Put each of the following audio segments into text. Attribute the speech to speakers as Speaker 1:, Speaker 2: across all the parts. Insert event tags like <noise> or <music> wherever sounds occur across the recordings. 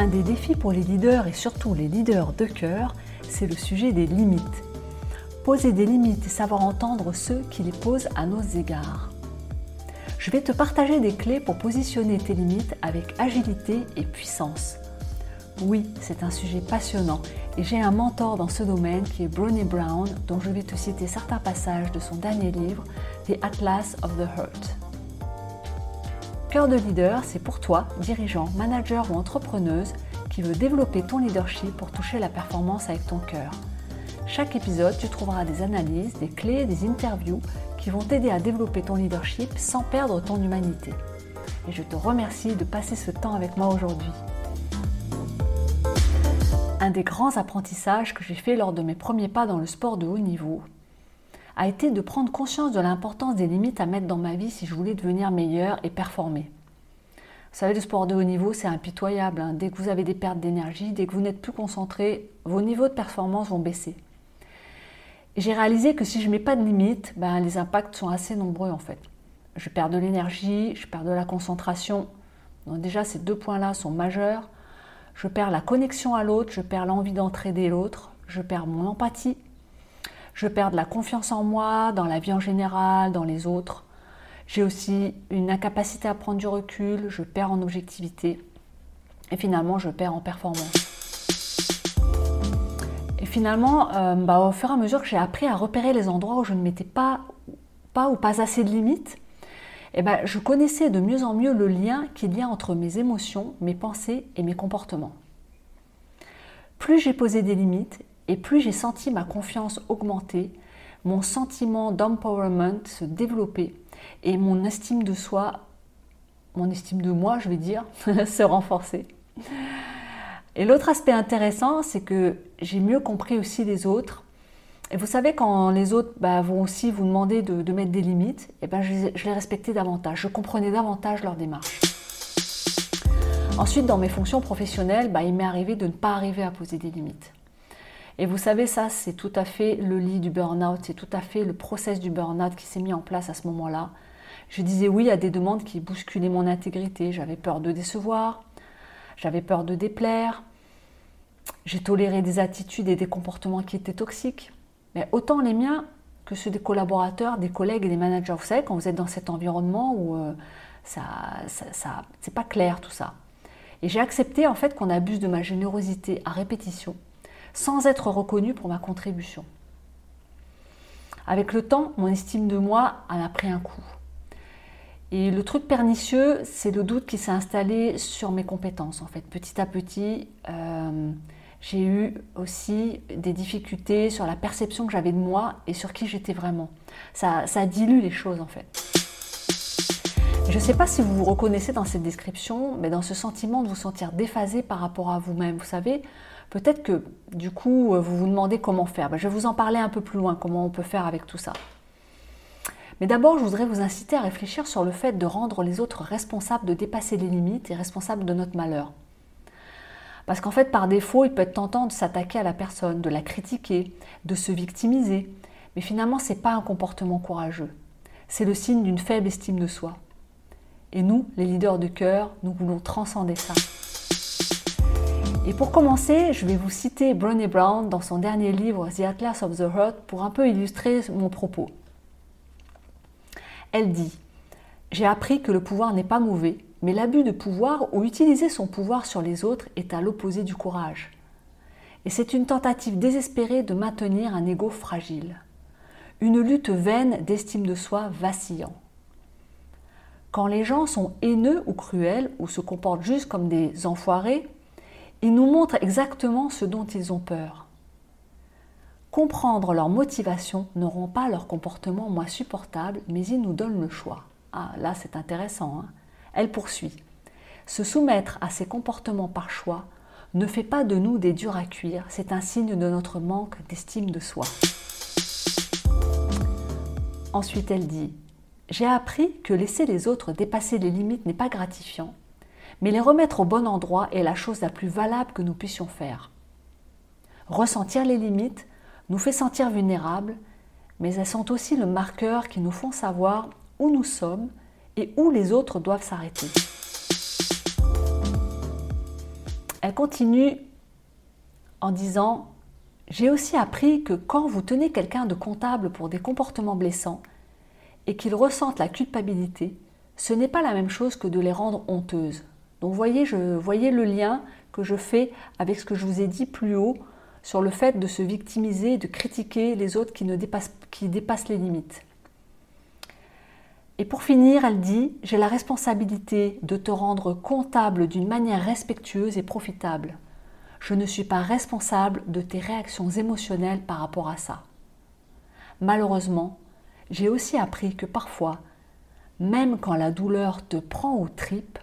Speaker 1: Un des défis pour les leaders et surtout les leaders de cœur, c'est le sujet des limites. Poser des limites et savoir entendre ceux qui les posent à nos égards. Je vais te partager des clés pour positionner tes limites avec agilité et puissance. Oui, c'est un sujet passionnant et j'ai un mentor dans ce domaine qui est Brené Brown, dont je vais te citer certains passages de son dernier livre, The Atlas of the Heart. Cœur de leader, c'est pour toi, dirigeant, manager ou entrepreneuse, qui veut développer ton leadership pour toucher la performance avec ton cœur. Chaque épisode, tu trouveras des analyses, des clés, des interviews qui vont t'aider à développer ton leadership sans perdre ton humanité. Et je te remercie de passer ce temps avec moi aujourd'hui. Un des grands apprentissages que j'ai fait lors de mes premiers pas dans le sport de haut niveau a été de prendre conscience de l'importance des limites à mettre dans ma vie si je voulais devenir meilleur et performer. Vous savez, le sport de haut niveau, c'est impitoyable. Hein. Dès que vous avez des pertes d'énergie, dès que vous n'êtes plus concentré, vos niveaux de performance vont baisser. J'ai réalisé que si je ne mets pas de limites, ben, les impacts sont assez nombreux en fait. Je perds de l'énergie, je perds de la concentration. Déjà, ces deux points-là sont majeurs. Je perds la connexion à l'autre, je perds l'envie d'entraider l'autre, je perds mon empathie, je perds de la confiance en moi, dans la vie en général, dans les autres. J'ai aussi une incapacité à prendre du recul, je perds en objectivité et finalement je perds en performance. Et finalement, euh, bah, au fur et à mesure que j'ai appris à repérer les endroits où je ne mettais pas, pas ou pas assez de limites, eh ben, je connaissais de mieux en mieux le lien qu'il y a entre mes émotions, mes pensées et mes comportements. Plus j'ai posé des limites et plus j'ai senti ma confiance augmenter, mon sentiment d'empowerment se développer et mon estime de soi, mon estime de moi, je vais dire, <laughs> se renforcer. Et l'autre aspect intéressant, c'est que j'ai mieux compris aussi les autres et vous savez, quand les autres bah, vont aussi vous demander de, mettre des limites, eh ben, je, les respectais davantage, je comprenais davantage leur démarche. Ensuite, dans mes fonctions professionnelles, bah, il m'est arrivé de ne pas arriver à poser des limites. Et vous savez, ça, c'est tout à fait le lit du burn-out, c'est tout à fait le process du burn-out qui s'est mis en place à ce moment-là. Je disais oui à des demandes qui bousculaient mon intégrité, j'avais peur de décevoir, j'avais peur de déplaire, j'ai toléré des attitudes et des comportements qui étaient toxiques. Mais autant les miens que ceux des collaborateurs, des collègues et des managers. Vous savez, quand vous êtes dans cet environnement où euh, ça, ça, c'est pas clair tout ça. Et j'ai accepté en fait qu'on abuse de ma générosité à répétition, sans être reconnu pour ma contribution. Avec le temps, mon estime de moi a pris un coup. Et le truc pernicieux, c'est le doute qui s'est installé sur mes compétences en fait. Petit à petit, euh, j'ai eu aussi des difficultés sur la perception que j'avais de moi et sur qui j'étais vraiment. Ça, ça dilue les choses en fait. Je ne sais pas si vous vous reconnaissez dans cette description, mais dans ce sentiment de vous sentir déphasé par rapport à vous-même. Vous savez, peut-être que du coup, vous vous demandez comment faire. Ben, je vais vous en parler un peu plus loin, comment on peut faire avec tout ça. Mais d'abord, je voudrais vous inciter à réfléchir sur le fait de rendre les autres responsables de dépasser les limites et responsables de notre malheur. Parce qu'en fait, par défaut, il peut être tentant de s'attaquer à la personne, de la critiquer, de se victimiser. Mais finalement, ce n'est pas un comportement courageux. C'est le signe d'une faible estime de soi. Et nous, les leaders de cœur, nous voulons transcender ça. Et pour commencer, je vais vous citer Brené Brown dans son dernier livre The Atlas of the Heart pour un peu illustrer mon propos. Elle dit J'ai appris que le pouvoir n'est pas mauvais, mais l'abus de pouvoir ou utiliser son pouvoir sur les autres est à l'opposé du courage. Et c'est une tentative désespérée de maintenir un ego fragile. Une lutte vaine d'estime de soi vacillant. Quand les gens sont haineux ou cruels ou se comportent juste comme des enfoirés, ils nous montrent exactement ce dont ils ont peur. Comprendre leur motivation ne rend pas leur comportement moins supportable, mais ils nous donnent le choix. Ah, là c'est intéressant. Hein elle poursuit. Se soumettre à ces comportements par choix ne fait pas de nous des durs à cuire, c'est un signe de notre manque d'estime de soi. Ensuite, elle dit J'ai appris que laisser les autres dépasser les limites n'est pas gratifiant, mais les remettre au bon endroit est la chose la plus valable que nous puissions faire. Ressentir les limites nous fait sentir vulnérables, mais elles sont aussi le marqueur qui nous font savoir où nous sommes et où les autres doivent s'arrêter. Elle continue en disant J'ai aussi appris que quand vous tenez quelqu'un de comptable pour des comportements blessants et qu'il ressente la culpabilité, ce n'est pas la même chose que de les rendre honteuses. Donc voyez, je, voyez le lien que je fais avec ce que je vous ai dit plus haut sur le fait de se victimiser, de critiquer les autres qui, dépassent, qui dépassent les limites. Et pour finir, elle dit, j'ai la responsabilité de te rendre comptable d'une manière respectueuse et profitable. Je ne suis pas responsable de tes réactions émotionnelles par rapport à ça. Malheureusement, j'ai aussi appris que parfois, même quand la douleur te prend aux tripes,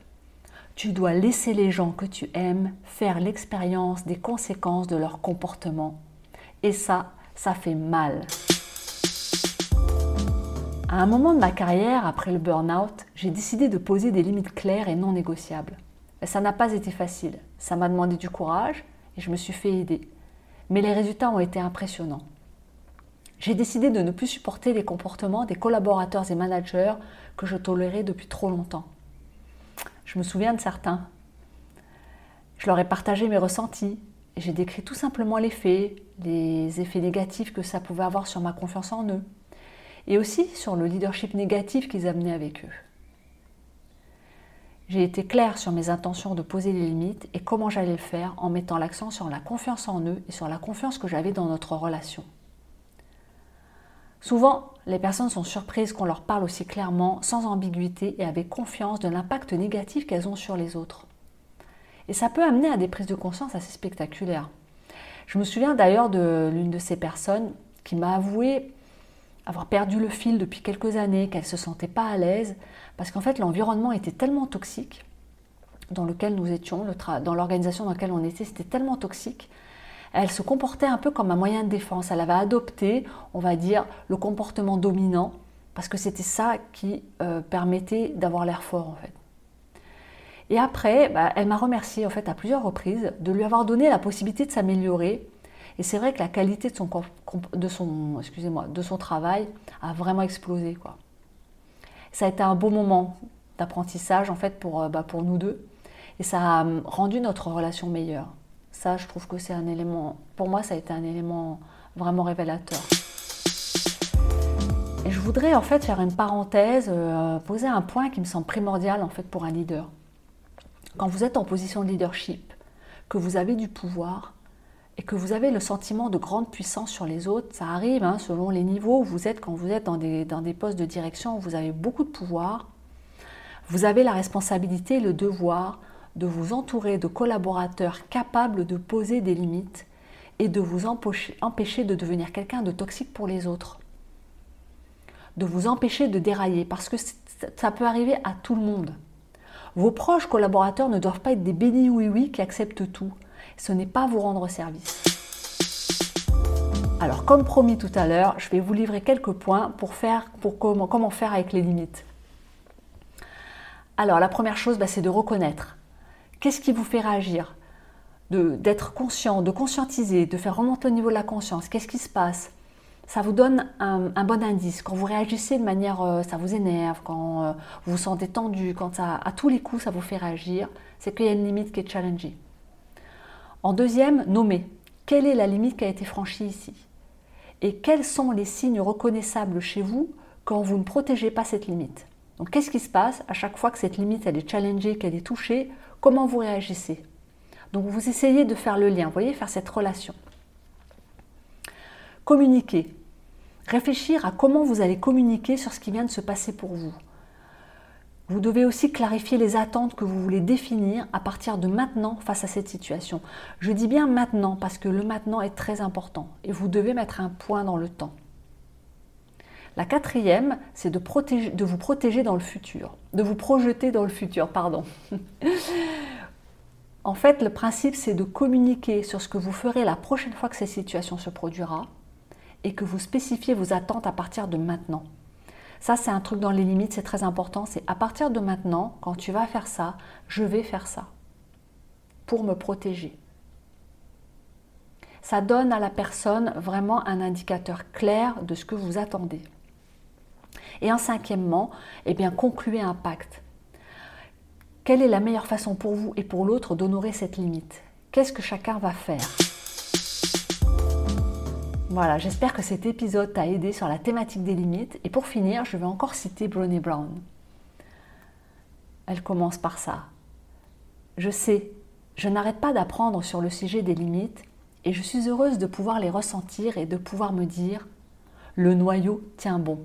Speaker 1: tu dois laisser les gens que tu aimes faire l'expérience des conséquences de leur comportement. Et ça, ça fait mal. À un moment de ma carrière, après le burn-out, j'ai décidé de poser des limites claires et non négociables. ça n'a pas été facile. Ça m'a demandé du courage et je me suis fait aider. Mais les résultats ont été impressionnants. J'ai décidé de ne plus supporter les comportements des collaborateurs et managers que je tolérais depuis trop longtemps. Je me souviens de certains. Je leur ai partagé mes ressentis j'ai décrit tout simplement les faits, les effets négatifs que ça pouvait avoir sur ma confiance en eux et aussi sur le leadership négatif qu'ils amenaient avec eux. J'ai été claire sur mes intentions de poser les limites et comment j'allais le faire en mettant l'accent sur la confiance en eux et sur la confiance que j'avais dans notre relation. Souvent, les personnes sont surprises qu'on leur parle aussi clairement, sans ambiguïté et avec confiance de l'impact négatif qu'elles ont sur les autres. Et ça peut amener à des prises de conscience assez spectaculaires. Je me souviens d'ailleurs de l'une de ces personnes qui m'a avoué avoir perdu le fil depuis quelques années, qu'elle ne se sentait pas à l'aise, parce qu'en fait l'environnement était tellement toxique dans lequel nous étions, dans l'organisation dans laquelle on était, c'était tellement toxique elle se comportait un peu comme un moyen de défense. Elle avait adopté, on va dire, le comportement dominant, parce que c'était ça qui euh, permettait d'avoir l'air fort en fait. Et après, bah, elle m'a remercié en fait à plusieurs reprises de lui avoir donné la possibilité de s'améliorer. Et c'est vrai que la qualité de son, de son, excusez-moi, de son travail a vraiment explosé. Quoi. Ça a été un beau moment d'apprentissage en fait pour, euh, bah, pour nous deux. Et ça a rendu notre relation meilleure. Ça, je trouve que c'est un élément, pour moi, ça a été un élément vraiment révélateur. Et je voudrais en fait faire une parenthèse, euh, poser un point qui me semble primordial en fait pour un leader. Quand vous êtes en position de leadership, que vous avez du pouvoir et que vous avez le sentiment de grande puissance sur les autres, ça arrive hein, selon les niveaux où vous êtes quand vous êtes dans des, dans des postes de direction où vous avez beaucoup de pouvoir. Vous avez la responsabilité le devoir de vous entourer de collaborateurs capables de poser des limites et de vous empêcher de devenir quelqu'un de toxique pour les autres. De vous empêcher de dérailler parce que ça peut arriver à tout le monde. Vos proches collaborateurs ne doivent pas être des bénis oui-oui qui acceptent tout. Ce n'est pas vous rendre service. Alors, comme promis tout à l'heure, je vais vous livrer quelques points pour, faire, pour comment, faire avec les limites. Alors, la première chose, bah, c'est de reconnaître Qu'est-ce qui vous fait réagir D'être conscient, de conscientiser, de faire remonter au niveau de la conscience? Qu'est-ce qui se passe? Ça vous donne un, bon indice. Quand vous réagissez de manière, euh, ça vous énerve, quand euh, vous vous sentez tendu, quand à tous les coups ça vous fait réagir, c'est qu'il y a une limite qui est challengée. En deuxième, nommer. Quelle est la limite qui a été franchie ici? Et quels sont les signes reconnaissables chez vous quand vous ne protégez pas cette limite? Donc qu'est-ce qui se passe à chaque fois que cette limite est challengée, qu'elle est touchée? Comment vous réagissez. Donc vous essayez de faire le lien, vous voyez, faire cette relation. Communiquer. Réfléchir à comment vous allez communiquer sur ce qui vient de se passer pour vous. Vous devez aussi clarifier les attentes que vous voulez définir à partir de maintenant face à cette situation. Je dis bien maintenant parce que le maintenant est très important et vous devez mettre un point dans le temps. La quatrième, c'est de, de, vous protéger dans le futur, de vous projeter dans le futur, pardon. <laughs> en fait, le principe, c'est de communiquer sur ce que vous ferez la prochaine fois que cette situation se produira et que vous spécifiez vos attentes à partir de maintenant. Ça, c'est un truc dans les limites, c'est très important. C'est à partir de maintenant, quand tu vas faire ça, je vais faire ça pour me protéger. Ça donne à la personne vraiment un indicateur clair de ce que vous attendez. Et en cinquièmement, eh bien, concluez un pacte. Quelle est la meilleure façon pour vous et pour l'autre d'honorer cette limite? Qu'est-ce que chacun va faire? Voilà, j'espère que cet épisode t'a aidé sur la thématique des limites. Et pour finir, je vais encore citer Brené Brown. Elle commence par ça. Je sais, je n'arrête pas d'apprendre sur le sujet des limites et je suis heureuse de pouvoir les ressentir et de pouvoir me dire le noyau tient bon.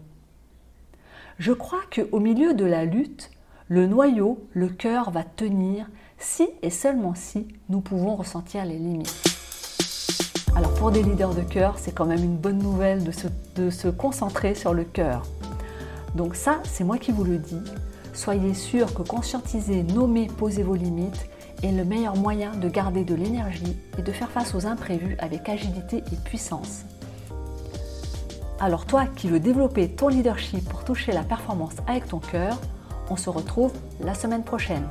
Speaker 1: Je crois qu'au milieu de la lutte, le noyau, le cœur va tenir si et seulement si nous pouvons ressentir les limites. Alors pour des leaders de cœur, c'est quand même une bonne nouvelle de se, concentrer sur le cœur. Donc ça, c'est moi qui vous le dis. Soyez sûr que conscientiser, nommer, poser vos limites est le meilleur moyen de garder de l'énergie et de faire face aux imprévus avec agilité et puissance. Alors toi qui veux développer ton leadership pour toucher la performance avec ton cœur, on se retrouve la semaine prochaine.